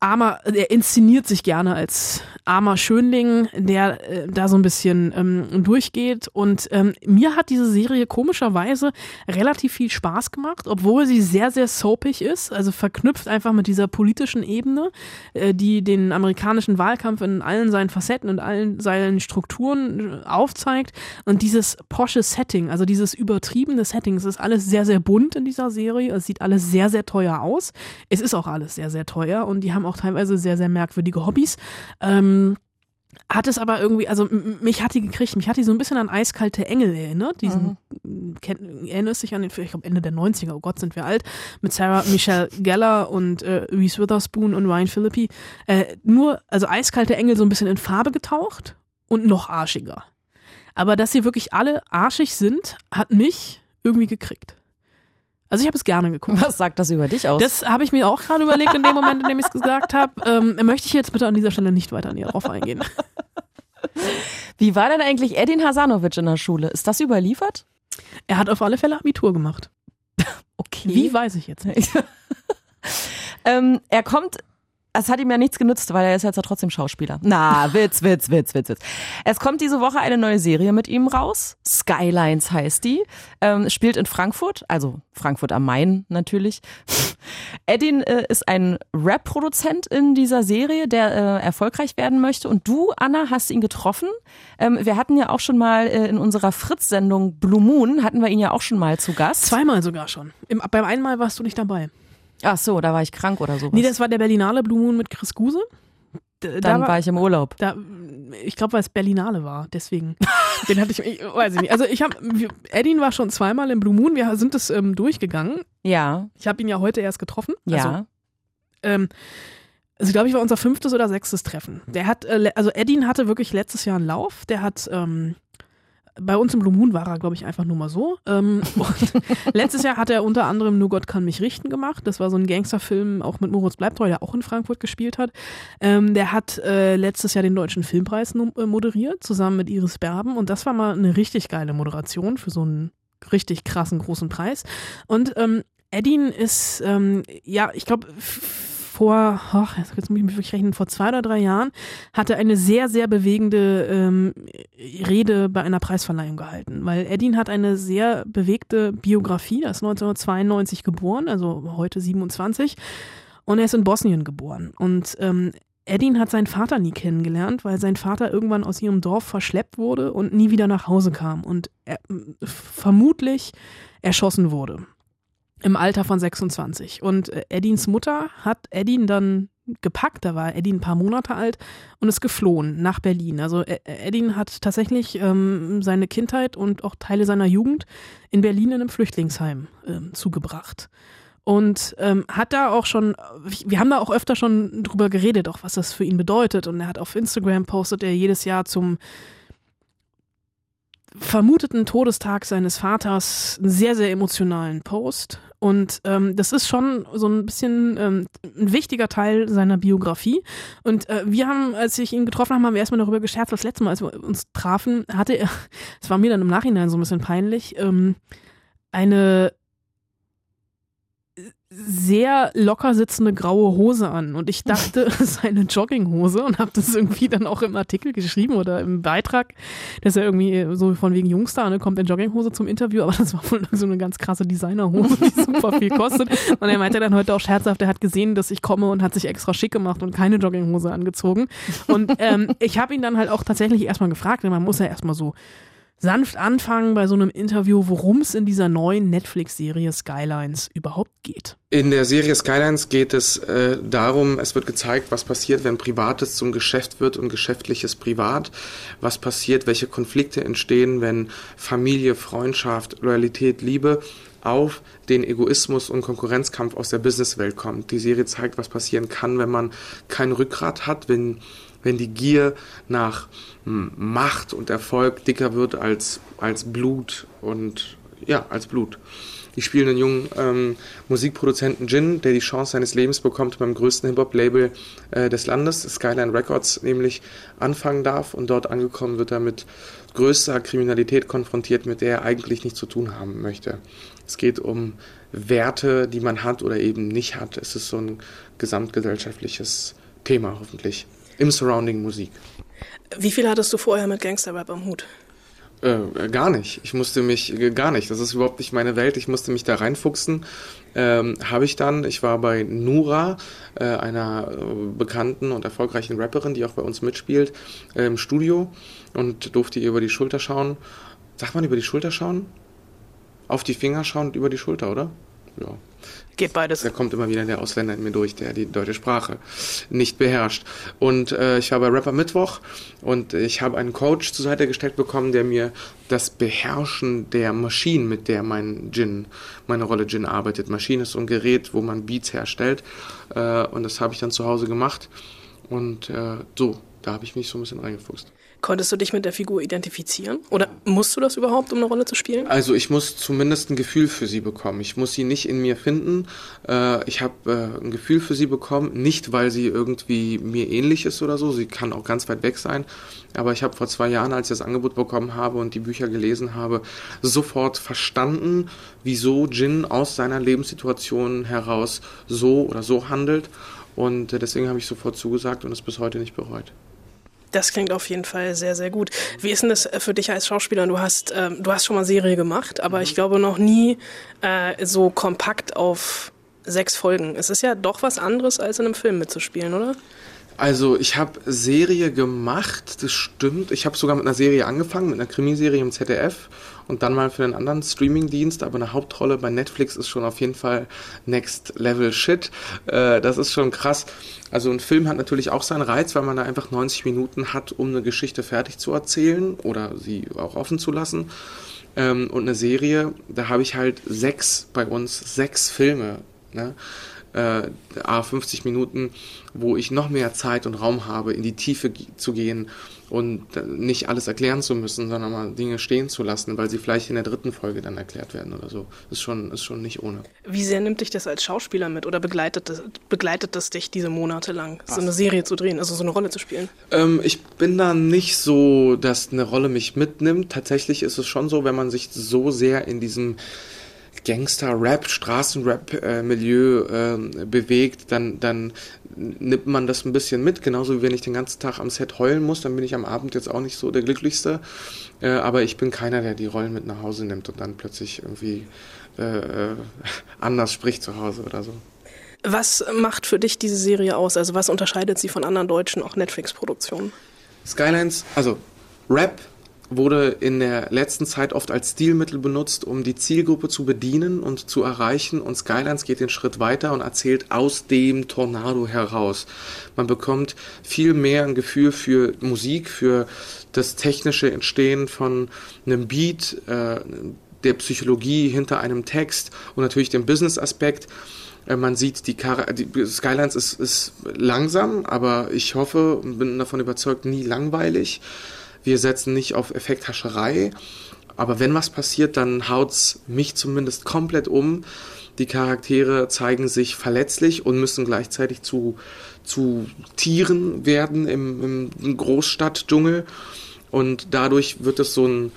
armer, er inszeniert sich gerne als armer Schönling, der äh, da so ein bisschen ähm, durchgeht. Und ähm, mir hat diese Serie komischerweise relativ viel Spaß gemacht, obwohl sie sehr, sehr soapig ist, also verknüpft einfach mit dieser politischen Ebene, äh, die den amerikanischen Wahlkampf in allen seinen Facetten und allen seinen Strukturen äh, aufzeigt. Und dieses posche Setting, also dieses übertriebene Setting, es ist alles sehr, sehr bunt in dieser Serie. Es sieht alles sehr, sehr teuer aus. Es ist auch alles sehr, sehr teuer und die haben auch teilweise sehr, sehr merkwürdige Hobbys. Ähm, hat es aber irgendwie, also mich hat die gekriegt, mich hat die so ein bisschen an eiskalte Engel erinnert. Diesen, mhm. kennt, erinnerst dich an den, ich glaube Ende der 90er, oh Gott, sind wir alt, mit Sarah Michelle Geller und äh, Reese Witherspoon und Ryan Philippi. Äh, nur, also eiskalte Engel so ein bisschen in Farbe getaucht und noch arschiger. Aber dass sie wirklich alle arschig sind, hat mich irgendwie gekriegt. Also ich habe es gerne geguckt. Was sagt das über dich aus? Das habe ich mir auch gerade überlegt in dem Moment, in dem ich es gesagt habe. Ähm, möchte ich jetzt bitte an dieser Stelle nicht weiter näher drauf eingehen. (laughs) Wie war denn eigentlich Edin Hasanovic in der Schule? Ist das überliefert? Er hat auf alle Fälle Abitur gemacht. (laughs) Okay. Wie weiß ich jetzt nicht. (laughs) ähm, er kommt es hat ihm ja nichts genützt, weil er ist jetzt ja trotzdem Schauspieler. Na, Witz, Witz, Witz, Witz, Witz. Es kommt diese Woche eine neue Serie mit ihm raus. Skylines heißt die. Ähm, spielt in Frankfurt, also Frankfurt am Main natürlich. (laughs) Edin äh, ist ein Rap-Produzent in dieser Serie, der äh, erfolgreich werden möchte. Und du, Anna, hast ihn getroffen. Ähm, wir hatten ja auch schon mal äh, in unserer Fritz-Sendung Blue Moon, hatten wir ihn ja auch schon mal zu Gast. Zweimal sogar schon. Im, beim einen Mal warst du nicht dabei. Ach so, da war ich krank oder sowas. Nee, das war der Berlinale Blue Moon mit Chris Guse. Da, Dann war, war, ich im Urlaub. Da, ich glaube, weil es Berlinale war, deswegen. (laughs) Den hatte ich, ich weiß ich nicht. Also ich habe, Edin war schon zweimal im Blue Moon. Wir sind es ähm, durchgegangen. Ja. Ich habe ihn ja heute erst getroffen. Ja. Also, ähm, also glaube ich war unser fünftes oder sechstes Treffen. Der hat, äh, also Edin hatte wirklich letztes Jahr einen Lauf. Der hat ähm, bei uns im Blue Moon war er, glaube ich, einfach nur mal so. Ähm, (laughs) letztes Jahr hat er unter anderem Nur Gott kann mich richten gemacht. Das war so ein Gangsterfilm, auch mit Moritz Bleibtreu, der auch in Frankfurt gespielt hat. Ähm, der hat äh, letztes Jahr den Deutschen Filmpreis äh, moderiert, zusammen mit Iris Berben. Und das war mal eine richtig geile Moderation für so einen richtig krassen großen Preis. Und ähm, Edin ist, ähm, ja, ich glaube, vor, ach, jetzt muss ich mich wirklich rechnen, vor zwei oder drei Jahren hatte eine sehr, sehr bewegende ähm, Rede bei einer Preisverleihung gehalten, weil Edin hat eine sehr bewegte Biografie, er ist 1992 geboren, also heute 27 und er ist in Bosnien geboren. Und ähm, Edin hat seinen Vater nie kennengelernt, weil sein Vater irgendwann aus ihrem Dorf verschleppt wurde und nie wieder nach Hause kam. Und er, vermutlich erschossen wurde im Alter von 26. Und äh, Eddins Mutter hat Eddin dann gepackt, da war Eddin ein paar Monate alt und ist geflohen nach Berlin. Also äh, Eddin hat tatsächlich ähm, seine Kindheit und auch Teile seiner Jugend in Berlin in einem Flüchtlingsheim ähm, zugebracht. Und ähm, hat da auch schon, wir haben da auch öfter schon drüber geredet, auch was das für ihn bedeutet. Und er hat auf Instagram postet er jedes Jahr zum vermuteten Todestag seines Vaters einen sehr, sehr emotionalen Post. Und ähm, das ist schon so ein bisschen ähm, ein wichtiger Teil seiner Biografie. Und äh, wir haben, als ich ihn getroffen habe, haben wir erstmal darüber gescherzt, das letzte Mal, als wir uns trafen, hatte er, (laughs) es war mir dann im Nachhinein so ein bisschen peinlich, ähm, eine sehr locker sitzende graue Hose an. Und ich dachte, (laughs) es ist eine Jogginghose und habe das irgendwie dann auch im Artikel geschrieben oder im Beitrag, dass er irgendwie so von wegen Jungstar, ne, kommt in Jogginghose zum Interview, aber das war wohl so eine ganz krasse Designerhose, die (laughs) super viel kostet. Und er meinte dann heute auch scherzhaft, er hat gesehen, dass ich komme und hat sich extra schick gemacht und keine Jogginghose angezogen. Und ähm, ich habe ihn dann halt auch tatsächlich erstmal gefragt, denn man muss ja erstmal so sanft anfangen bei so einem Interview, worum es in dieser neuen Netflix-Serie Skylines überhaupt geht. In der Serie Skylines geht es äh, darum, es wird gezeigt, was passiert, wenn Privates zum Geschäft wird und Geschäftliches privat. Was passiert, welche Konflikte entstehen, wenn Familie, Freundschaft, Loyalität, Liebe auf den Egoismus und Konkurrenzkampf aus der Businesswelt kommt. Die Serie zeigt, was passieren kann, wenn man kein Rückgrat hat, wenn, wenn die Gier nach Macht und Erfolg dicker wird als, als Blut und ja, als Blut. Ich spiele einen jungen ähm, Musikproduzenten Jin, der die Chance seines Lebens bekommt, beim größten Hip-Hop-Label äh, des Landes, Skyline Records, nämlich anfangen darf. Und dort angekommen wird er mit größter Kriminalität konfrontiert, mit der er eigentlich nichts zu tun haben möchte. Es geht um Werte, die man hat oder eben nicht hat. Es ist so ein gesamtgesellschaftliches Thema, hoffentlich, im Surrounding Musik. Wie viel hattest du vorher mit Gangsterrap am Hut? Äh, gar nicht. Ich musste mich, äh, gar nicht. Das ist überhaupt nicht meine Welt. Ich musste mich da reinfuchsen. Ähm, Habe ich dann. Ich war bei Nura, äh, einer äh, bekannten und erfolgreichen Rapperin, die auch bei uns mitspielt, äh, im Studio und durfte ihr über die Schulter schauen. Sagt man über die Schulter schauen? Auf die Finger schauen und über die Schulter, oder? Ja. Geht beides. Da kommt immer wieder der Ausländer in mir durch, der die deutsche Sprache nicht beherrscht. Und äh, ich war bei Rapper Mittwoch und ich habe einen Coach zur Seite gestellt bekommen, der mir das Beherrschen der Maschinen, mit der mein Gin, meine Rolle Gin arbeitet. Maschine ist so ein Gerät, wo man Beats herstellt. Äh, und das habe ich dann zu Hause gemacht. Und äh, so, da habe ich mich so ein bisschen reingefuchst. Konntest du dich mit der Figur identifizieren? Oder musst du das überhaupt, um eine Rolle zu spielen? Also ich muss zumindest ein Gefühl für sie bekommen. Ich muss sie nicht in mir finden. Äh, ich habe äh, ein Gefühl für sie bekommen, nicht weil sie irgendwie mir ähnlich ist oder so. Sie kann auch ganz weit weg sein. Aber ich habe vor zwei Jahren, als ich das Angebot bekommen habe und die Bücher gelesen habe, sofort verstanden, wieso Jin aus seiner Lebenssituation heraus so oder so handelt. Und äh, deswegen habe ich sofort zugesagt und es bis heute nicht bereut. Das klingt auf jeden Fall sehr, sehr gut. Wie ist denn das für dich als Schauspieler? Du hast, ähm, du hast schon mal Serie gemacht, aber ich glaube noch nie äh, so kompakt auf sechs Folgen. Es ist ja doch was anderes, als in einem Film mitzuspielen, oder? Also ich habe Serie gemacht, das stimmt. Ich habe sogar mit einer Serie angefangen, mit einer Krimiserie im ZDF und dann mal für einen anderen Streamingdienst, aber eine Hauptrolle bei Netflix ist schon auf jeden Fall Next Level Shit. Äh, das ist schon krass. Also ein Film hat natürlich auch seinen Reiz, weil man da einfach 90 Minuten hat, um eine Geschichte fertig zu erzählen oder sie auch offen zu lassen. Ähm, und eine Serie, da habe ich halt sechs bei uns, sechs Filme. Ne? Äh, A, 50 Minuten, wo ich noch mehr Zeit und Raum habe, in die Tiefe zu gehen und nicht alles erklären zu müssen, sondern mal Dinge stehen zu lassen, weil sie vielleicht in der dritten Folge dann erklärt werden oder so. Ist schon, ist schon nicht ohne. Wie sehr nimmt dich das als Schauspieler mit oder begleitet das, begleitet das dich diese Monate lang, so eine Serie zu drehen, also so eine Rolle zu spielen? Ähm, ich bin da nicht so, dass eine Rolle mich mitnimmt. Tatsächlich ist es schon so, wenn man sich so sehr in diesem Gangster-Rap, Straßenrap-Milieu äh, bewegt, dann, dann nimmt man das ein bisschen mit. Genauso wie wenn ich den ganzen Tag am Set heulen muss, dann bin ich am Abend jetzt auch nicht so der Glücklichste. Äh, aber ich bin keiner, der die Rollen mit nach Hause nimmt und dann plötzlich irgendwie äh, äh (laughs) anders spricht zu Hause oder so. Was macht für dich diese Serie aus? Also was unterscheidet sie von anderen deutschen, auch Netflix-Produktionen? Skylines, also Rap wurde in der letzten Zeit oft als Stilmittel benutzt, um die Zielgruppe zu bedienen und zu erreichen. Und Skylines geht den Schritt weiter und erzählt aus dem Tornado heraus. Man bekommt viel mehr ein Gefühl für Musik, für das technische Entstehen von einem Beat, äh, der Psychologie hinter einem Text und natürlich dem Business-Aspekt. Äh, man sieht, die, Kar die Skylines ist, ist langsam, aber ich hoffe und bin davon überzeugt, nie langweilig. Wir setzen nicht auf Effekthascherei, aber wenn was passiert, dann haut's mich zumindest komplett um. Die Charaktere zeigen sich verletzlich und müssen gleichzeitig zu, zu Tieren werden im, im Großstadtdschungel. Und dadurch wird es so ein,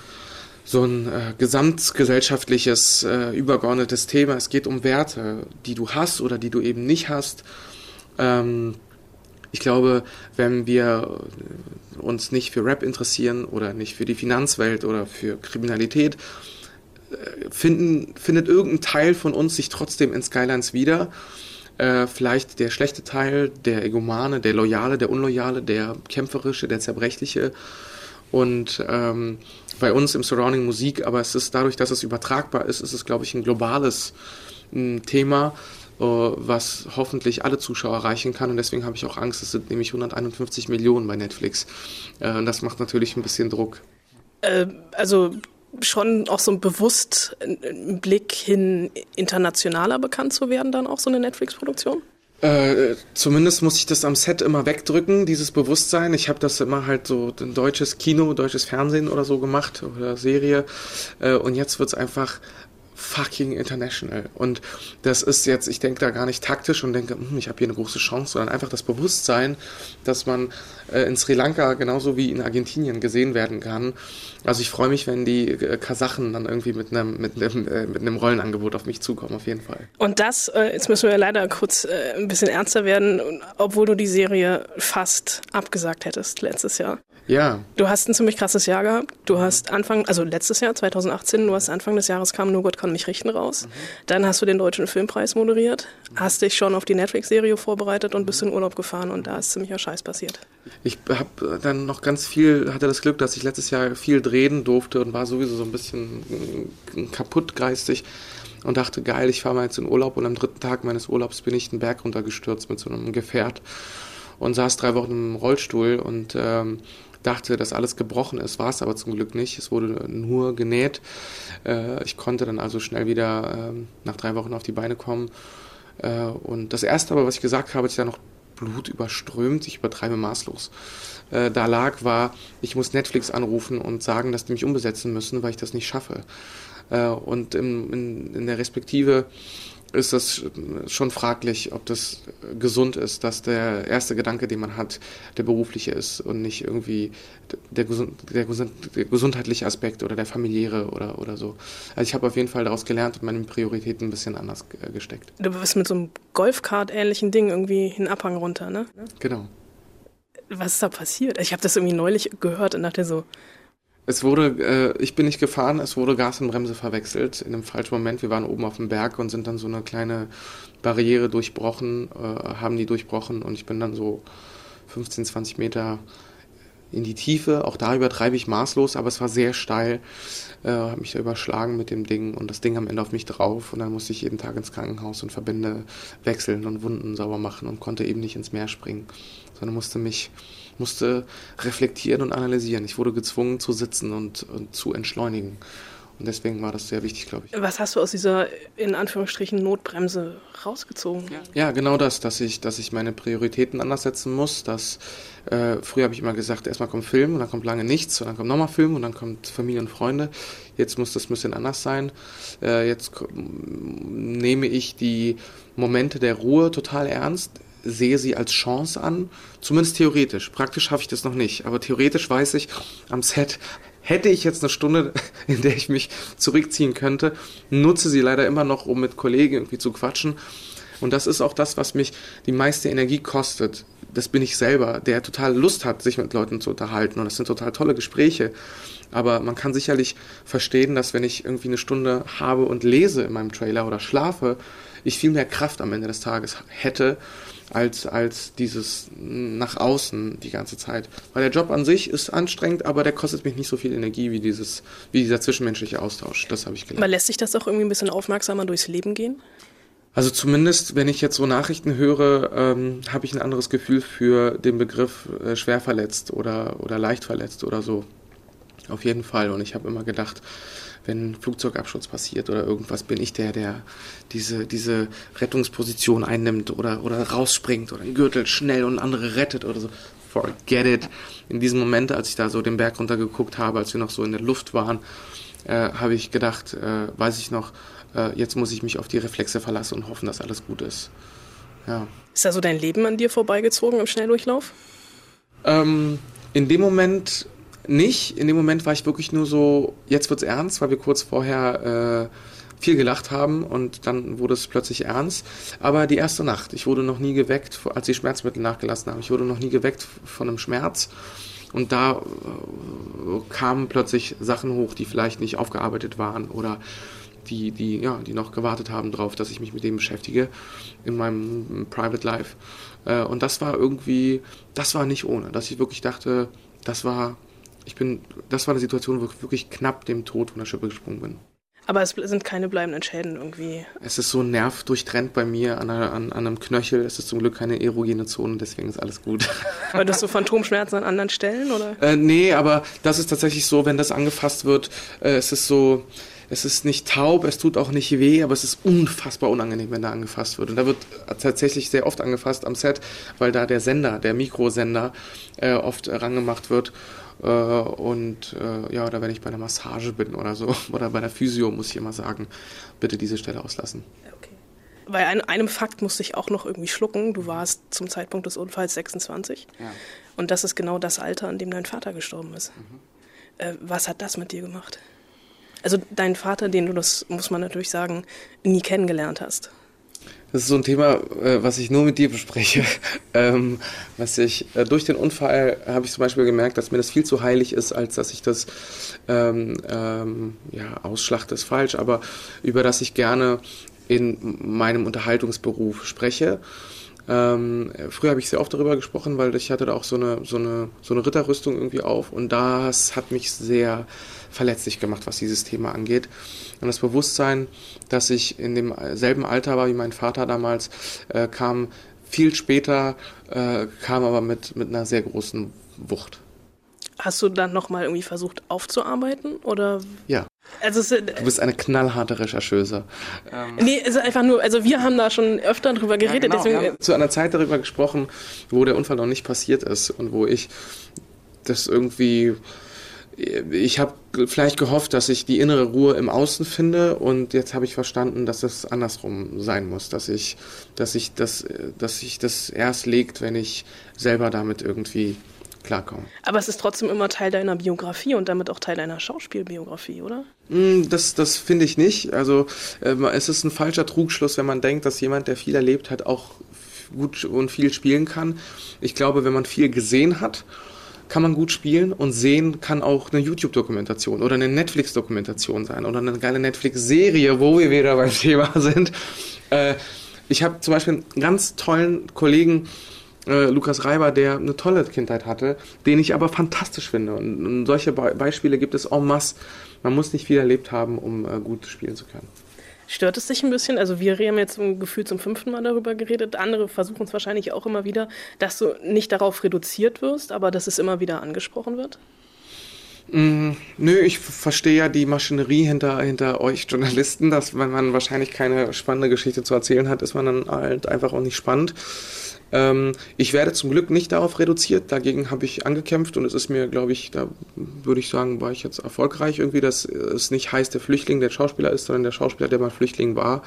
so ein äh, gesamtgesellschaftliches, äh, übergeordnetes Thema. Es geht um Werte, die du hast oder die du eben nicht hast. Ähm, ich glaube, wenn wir uns nicht für Rap interessieren oder nicht für die Finanzwelt oder für Kriminalität, äh, finden, findet irgendein Teil von uns sich trotzdem in Skylines wieder. Äh, vielleicht der schlechte Teil, der Egomane, der Loyale, der Unloyale, der Kämpferische, der Zerbrechliche. Und ähm, bei uns im Surrounding Musik, aber es ist dadurch, dass es übertragbar ist, ist es, glaube ich, ein globales ein Thema, äh, was hoffentlich alle Zuschauer erreichen kann. Und deswegen habe ich auch Angst, es sind nämlich 151 Millionen bei Netflix. Äh, und das macht natürlich ein bisschen Druck. Äh, also schon auch so bewusst ein Blick hin internationaler bekannt zu werden, dann auch so eine Netflix-Produktion? Äh, zumindest muss ich das am Set immer wegdrücken, dieses Bewusstsein. Ich habe das immer halt so ein deutsches Kino, deutsches Fernsehen oder so gemacht oder Serie. Äh, und jetzt wird's einfach fucking international. Und das ist jetzt, ich denke da gar nicht taktisch und denke, hm, ich habe hier eine große Chance, sondern einfach das Bewusstsein, dass man äh, in Sri Lanka genauso wie in Argentinien gesehen werden kann. Also ich freue mich, wenn die äh, Kasachen dann irgendwie mit einem, mit, einem, äh, mit einem Rollenangebot auf mich zukommen, auf jeden Fall. Und das, äh, jetzt müssen wir leider kurz äh, ein bisschen ernster werden, obwohl du die Serie fast abgesagt hättest letztes Jahr. Ja. Du hast ein ziemlich krasses Jahr gehabt. Du hast Anfang, also letztes Jahr, 2018, du hast Anfang des Jahres kam Nur Gott kann mich richten raus. Mhm. Dann hast du den Deutschen Filmpreis moderiert, mhm. hast dich schon auf die Netflix-Serie vorbereitet und bist in Urlaub gefahren und da ist ziemlicher Scheiß passiert. Ich habe dann noch ganz viel, hatte das Glück, dass ich letztes Jahr viel drehen durfte und war sowieso so ein bisschen kaputt geistig und dachte, geil, ich fahre mal jetzt in Urlaub und am dritten Tag meines Urlaubs bin ich den Berg runtergestürzt mit so einem Gefährt und saß drei Wochen im Rollstuhl und ähm, dachte, dass alles gebrochen ist, war es aber zum Glück nicht. Es wurde nur genäht. Äh, ich konnte dann also schnell wieder äh, nach drei Wochen auf die Beine kommen. Äh, und das erste aber, was ich gesagt habe, als ich da noch Blut überströmt, ich übertreibe maßlos, äh, da lag, war, ich muss Netflix anrufen und sagen, dass die mich umbesetzen müssen, weil ich das nicht schaffe. Äh, und in, in, in der Respektive ist das schon fraglich, ob das gesund ist, dass der erste Gedanke, den man hat, der berufliche ist und nicht irgendwie der, der, der gesundheitliche Aspekt oder der familiäre oder, oder so. Also ich habe auf jeden Fall daraus gelernt und meine Prioritäten ein bisschen anders gesteckt. Du bist mit so einem Golfkart-ähnlichen Ding irgendwie einen Abhang runter, ne? Genau. Was ist da passiert? Ich habe das irgendwie neulich gehört und dachte so, es wurde, äh, ich bin nicht gefahren, es wurde Gas und Bremse verwechselt in einem falschen Moment. Wir waren oben auf dem Berg und sind dann so eine kleine Barriere durchbrochen, äh, haben die durchbrochen und ich bin dann so 15, 20 Meter in die Tiefe. Auch da übertreibe ich maßlos, aber es war sehr steil. Äh, habe mich da überschlagen mit dem Ding und das Ding am Ende auf mich drauf und dann musste ich jeden Tag ins Krankenhaus und Verbände wechseln und Wunden sauber machen und konnte eben nicht ins Meer springen, sondern musste mich musste reflektieren und analysieren. Ich wurde gezwungen zu sitzen und, und zu entschleunigen. Und deswegen war das sehr wichtig, glaube ich. Was hast du aus dieser, in Anführungsstrichen, Notbremse rausgezogen? Ja, genau das, dass ich, dass ich meine Prioritäten anders setzen muss. Dass, äh, früher habe ich immer gesagt, erstmal kommt Film und dann kommt lange nichts und dann kommt nochmal Film und dann kommt Familie und Freunde. Jetzt muss das ein bisschen anders sein. Äh, jetzt nehme ich die Momente der Ruhe total ernst sehe sie als Chance an, zumindest theoretisch. Praktisch schaffe ich das noch nicht, aber theoretisch weiß ich, am Set hätte ich jetzt eine Stunde, (laughs) in der ich mich zurückziehen könnte, nutze sie leider immer noch, um mit Kollegen irgendwie zu quatschen. Und das ist auch das, was mich die meiste Energie kostet. Das bin ich selber, der total Lust hat, sich mit Leuten zu unterhalten. Und das sind total tolle Gespräche. Aber man kann sicherlich verstehen, dass wenn ich irgendwie eine Stunde habe und lese in meinem Trailer oder schlafe, ich viel mehr Kraft am Ende des Tages hätte, als, als dieses nach außen die ganze Zeit. Weil der Job an sich ist anstrengend, aber der kostet mich nicht so viel Energie wie, dieses, wie dieser zwischenmenschliche Austausch. Das habe ich gelernt. Aber lässt sich das auch irgendwie ein bisschen aufmerksamer durchs Leben gehen? Also zumindest, wenn ich jetzt so Nachrichten höre, ähm, habe ich ein anderes Gefühl für den Begriff äh, schwer verletzt oder, oder leicht verletzt oder so. Auf jeden Fall. Und ich habe immer gedacht, wenn Flugzeugabsturz passiert oder irgendwas, bin ich der, der diese, diese Rettungsposition einnimmt oder, oder rausspringt oder einen Gürtel schnell und andere rettet oder so. Forget it. In diesem Moment, als ich da so den Berg runtergeguckt habe, als wir noch so in der Luft waren, äh, habe ich gedacht, äh, weiß ich noch, äh, jetzt muss ich mich auf die Reflexe verlassen und hoffen, dass alles gut ist. Ja. Ist da so dein Leben an dir vorbeigezogen im Schnelldurchlauf? Ähm, in dem Moment nicht. In dem Moment war ich wirklich nur so, jetzt wird's ernst, weil wir kurz vorher äh, viel gelacht haben und dann wurde es plötzlich ernst. Aber die erste Nacht, ich wurde noch nie geweckt, als die Schmerzmittel nachgelassen haben, ich wurde noch nie geweckt von einem Schmerz. Und da äh, kamen plötzlich Sachen hoch, die vielleicht nicht aufgearbeitet waren oder die, die, ja, die noch gewartet haben darauf, dass ich mich mit dem beschäftige in meinem Private Life. Äh, und das war irgendwie, das war nicht ohne, dass ich wirklich dachte, das war ich bin, das war eine Situation, wo ich wirklich knapp dem Tod von der Schippe gesprungen bin. Aber es sind keine bleibenden Schäden irgendwie. Es ist so nervdurchtrennt bei mir an, einer, an, an, einem Knöchel. Es ist zum Glück keine erogene Zone, deswegen ist alles gut. (laughs) Aber du hast so Phantomschmerzen an anderen Stellen, oder? Äh, nee, aber das ist tatsächlich so, wenn das angefasst wird, äh, es ist so, es ist nicht taub, es tut auch nicht weh, aber es ist unfassbar unangenehm, wenn da angefasst wird. Und da wird tatsächlich sehr oft angefasst am Set, weil da der Sender, der Mikrosender äh, oft rangemacht wird. Äh, und äh, ja, oder wenn ich bei einer Massage bin oder so, (laughs) oder bei der Physio, muss ich immer sagen, bitte diese Stelle auslassen. Okay. Bei einem, einem Fakt musste ich auch noch irgendwie schlucken. Du warst zum Zeitpunkt des Unfalls 26. Ja. Und das ist genau das Alter, an dem dein Vater gestorben ist. Mhm. Äh, was hat das mit dir gemacht? Also dein Vater, den du, das muss man natürlich sagen, nie kennengelernt hast. Das ist so ein Thema, äh, was ich nur mit dir bespreche. (laughs) ähm, was ich äh, durch den Unfall habe ich zum Beispiel gemerkt, dass mir das viel zu heilig ist, als dass ich das ähm, ähm, ja ausschlachte ist falsch, aber über das ich gerne in meinem Unterhaltungsberuf spreche. Ähm, früher habe ich sehr oft darüber gesprochen, weil ich hatte da auch so eine, so eine, so eine Ritterrüstung irgendwie auf und das hat mich sehr verletzlich gemacht, was dieses Thema angeht. Und das Bewusstsein, dass ich in demselben Alter war wie mein Vater damals, äh, kam viel später, äh, kam aber mit, mit einer sehr großen Wucht. Hast du dann nochmal irgendwie versucht aufzuarbeiten oder? Ja. Also es, du bist eine knallharte Rechercheuse. Ähm nee, es ist einfach nur, also wir haben da schon öfter drüber geredet. Ja, genau. deswegen, wir haben zu einer Zeit darüber gesprochen, wo der Unfall noch nicht passiert ist und wo ich das irgendwie ich habe vielleicht gehofft, dass ich die innere Ruhe im Außen finde und jetzt habe ich verstanden, dass es andersrum sein muss, dass ich, dass ich das, dass sich das erst legt, wenn ich selber damit irgendwie klarkommen. Aber es ist trotzdem immer Teil deiner Biografie und damit auch Teil deiner Schauspielbiografie, oder? Mm, das, das finde ich nicht. Also äh, es ist ein falscher Trugschluss, wenn man denkt, dass jemand, der viel erlebt hat, auch gut und viel spielen kann. Ich glaube, wenn man viel gesehen hat, kann man gut spielen und sehen kann auch eine YouTube-Dokumentation oder eine Netflix-Dokumentation sein oder eine geile Netflix-Serie, wo wir wieder beim Thema sind. Äh, ich habe zum Beispiel einen ganz tollen Kollegen, äh, Lukas Reiber, der eine tolle Kindheit hatte, den ich aber fantastisch finde. Und, und solche Be Beispiele gibt es en masse. Man muss nicht viel erlebt haben, um äh, gut spielen zu können. Stört es dich ein bisschen? Also wir haben jetzt ein Gefühl zum fünften Mal darüber geredet. Andere versuchen es wahrscheinlich auch immer wieder, dass du nicht darauf reduziert wirst, aber dass es immer wieder angesprochen wird. Mm, nö, ich verstehe ja die Maschinerie hinter, hinter euch Journalisten, dass wenn man wahrscheinlich keine spannende Geschichte zu erzählen hat, ist man dann halt einfach auch nicht spannend. Ähm, ich werde zum Glück nicht darauf reduziert, dagegen habe ich angekämpft und es ist mir, glaube ich, da würde ich sagen, war ich jetzt erfolgreich irgendwie, dass es nicht heißt, der Flüchtling der Schauspieler ist, sondern der Schauspieler, der mal Flüchtling war.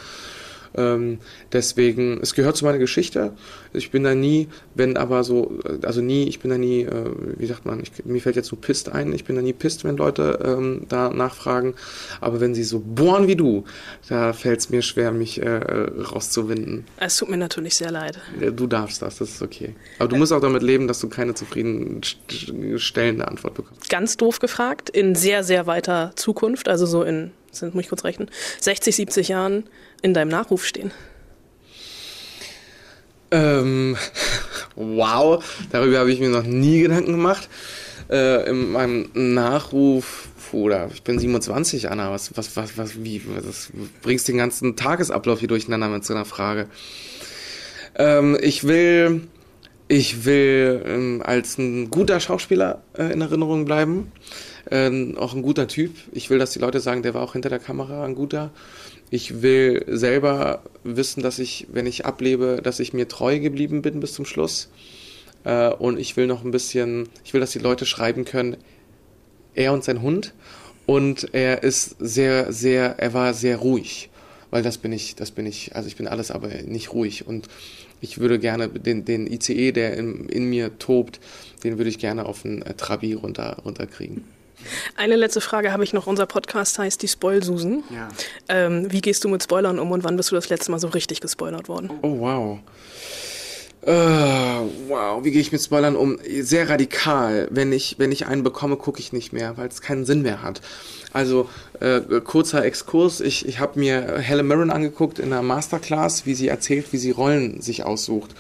Ähm, deswegen, es gehört zu meiner Geschichte. Ich bin da nie, wenn aber so, also nie, ich bin da nie, äh, wie sagt man, ich, mir fällt jetzt so pisst ein, ich bin da nie pisst, wenn Leute ähm, da nachfragen. Aber wenn sie so bohren wie du, da fällt es mir schwer, mich äh, rauszuwinden. Es tut mir natürlich sehr leid. Du darfst das, das ist okay. Aber du musst auch damit leben, dass du keine zufriedenstellende Antwort bekommst. Ganz doof gefragt, in sehr, sehr weiter Zukunft, also so in das muss ich kurz rechnen, 60, 70 Jahren in deinem Nachruf stehen? Ähm, (laughs) wow, darüber habe ich mir noch nie Gedanken gemacht. Äh, in meinem Nachruf, oder ich bin 27, Anna, was, was, was, was, wie, was, bringst den ganzen Tagesablauf hier durcheinander mit so einer Frage. Ähm, ich will, ich will ähm, als ein guter Schauspieler äh, in Erinnerung bleiben ähm, auch ein guter Typ. Ich will, dass die Leute sagen, der war auch hinter der Kamera ein guter. Ich will selber wissen, dass ich, wenn ich ablebe, dass ich mir treu geblieben bin bis zum Schluss. Äh, und ich will noch ein bisschen, ich will, dass die Leute schreiben können, er und sein Hund. Und er ist sehr, sehr, er war sehr ruhig. Weil das bin ich, das bin ich, also ich bin alles, aber nicht ruhig. Und ich würde gerne den, den ICE, der in, in mir tobt, den würde ich gerne auf einen Trabi runter, runterkriegen. Eine letzte Frage habe ich noch. Unser Podcast heißt die Spoilsusen. Ja. Ähm, wie gehst du mit Spoilern um und wann bist du das letzte Mal so richtig gespoilert worden? Oh, wow. Uh, wow, wie gehe ich mit Spoilern um? Sehr radikal. Wenn ich, wenn ich einen bekomme, gucke ich nicht mehr, weil es keinen Sinn mehr hat. Also äh, kurzer Exkurs. Ich, ich habe mir Helen Mirren angeguckt in einer Masterclass, wie sie erzählt, wie sie Rollen sich aussucht.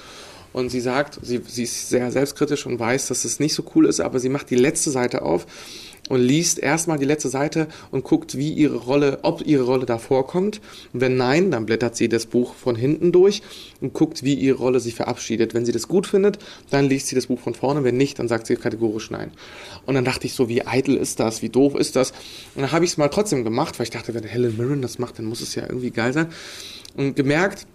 Und sie sagt, sie, sie ist sehr selbstkritisch und weiß, dass es nicht so cool ist, aber sie macht die letzte Seite auf und liest erstmal die letzte Seite und guckt, wie ihre Rolle, ob ihre Rolle da vorkommt. Und wenn nein, dann blättert sie das Buch von hinten durch und guckt, wie ihre Rolle sich verabschiedet. Wenn sie das gut findet, dann liest sie das Buch von vorne. Wenn nicht, dann sagt sie kategorisch nein. Und dann dachte ich so, wie eitel ist das, wie doof ist das? Und dann habe ich es mal trotzdem gemacht, weil ich dachte, wenn Helen Mirren das macht, dann muss es ja irgendwie geil sein. Und gemerkt,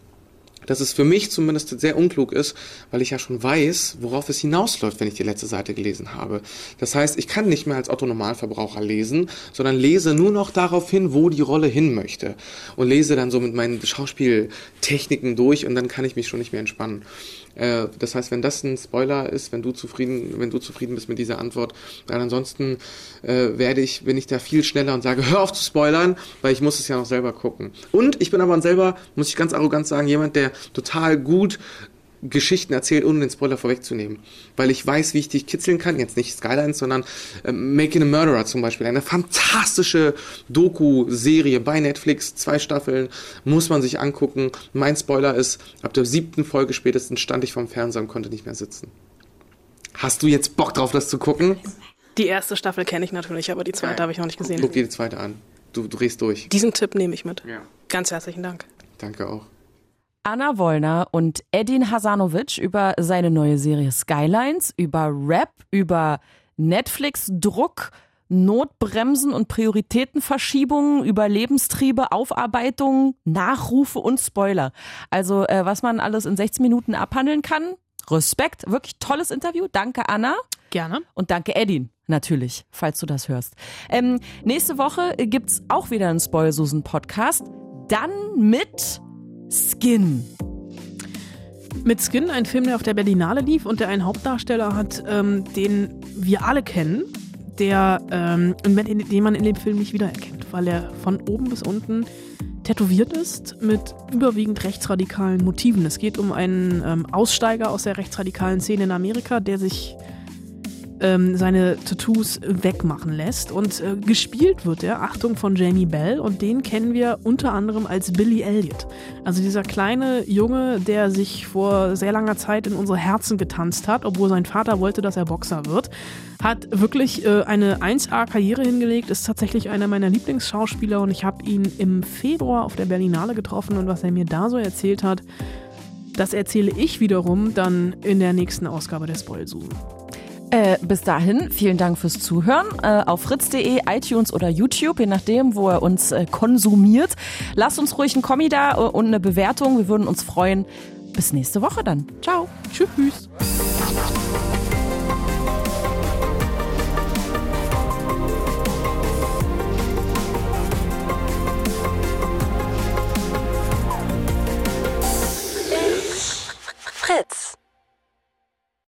dass es für mich zumindest sehr unklug ist, weil ich ja schon weiß, worauf es hinausläuft, wenn ich die letzte Seite gelesen habe. Das heißt, ich kann nicht mehr als Otto-Normalverbraucher lesen, sondern lese nur noch darauf hin, wo die Rolle hin möchte. Und lese dann so mit meinen Schauspieltechniken durch und dann kann ich mich schon nicht mehr entspannen. Äh, das heißt, wenn das ein Spoiler ist, wenn du zufrieden, wenn du zufrieden bist mit dieser Antwort, dann ansonsten äh, werde ich, bin ich da viel schneller und sage, (laughs) hör auf zu spoilern, weil ich muss es ja noch selber gucken. Und ich bin aber selber, muss ich ganz arrogant sagen, jemand, der total gut Geschichten erzählt, ohne den Spoiler vorwegzunehmen. Weil ich weiß, wie ich dich kitzeln kann. Jetzt nicht Skylines, sondern äh, Making a Murderer zum Beispiel. Eine fantastische Doku-Serie bei Netflix. Zwei Staffeln. Muss man sich angucken. Mein Spoiler ist, ab der siebten Folge spätestens stand ich vorm Fernseher und konnte nicht mehr sitzen. Hast du jetzt Bock drauf, das zu gucken? Die erste Staffel kenne ich natürlich, aber die zweite habe ich noch nicht gesehen. Guck dir die zweite an. Du, du drehst durch. Diesen Tipp nehme ich mit. Ja. Ganz herzlichen Dank. Danke auch. Anna Wollner und Edin Hasanovic über seine neue Serie Skylines, über Rap, über Netflix-Druck, Notbremsen und Prioritätenverschiebungen, über Lebenstriebe, Aufarbeitung, Nachrufe und Spoiler. Also äh, was man alles in 16 Minuten abhandeln kann. Respekt, wirklich tolles Interview. Danke Anna. Gerne. Und danke Edin, natürlich, falls du das hörst. Ähm, nächste Woche gibt's auch wieder einen Spoilsusen-Podcast. Dann mit Skin. Mit Skin, ein Film, der auf der Berlinale lief und der einen Hauptdarsteller hat, ähm, den wir alle kennen, der, ähm, den man in dem Film nicht wiedererkennt, weil er von oben bis unten tätowiert ist mit überwiegend rechtsradikalen Motiven. Es geht um einen ähm, Aussteiger aus der rechtsradikalen Szene in Amerika, der sich ähm, seine Tattoos wegmachen lässt. Und äh, gespielt wird er, Achtung, von Jamie Bell. Und den kennen wir unter anderem als Billy Elliot. Also dieser kleine Junge, der sich vor sehr langer Zeit in unsere Herzen getanzt hat, obwohl sein Vater wollte, dass er Boxer wird. Hat wirklich äh, eine 1A-Karriere hingelegt, ist tatsächlich einer meiner Lieblingsschauspieler und ich habe ihn im Februar auf der Berlinale getroffen und was er mir da so erzählt hat, das erzähle ich wiederum dann in der nächsten Ausgabe der Spoilsuchen. Äh, bis dahin, vielen Dank fürs Zuhören. Äh, auf fritz.de, iTunes oder YouTube, je nachdem, wo er uns äh, konsumiert. Lasst uns ruhig einen Kommi da äh, und eine Bewertung. Wir würden uns freuen. Bis nächste Woche dann. Ciao. Tschüss.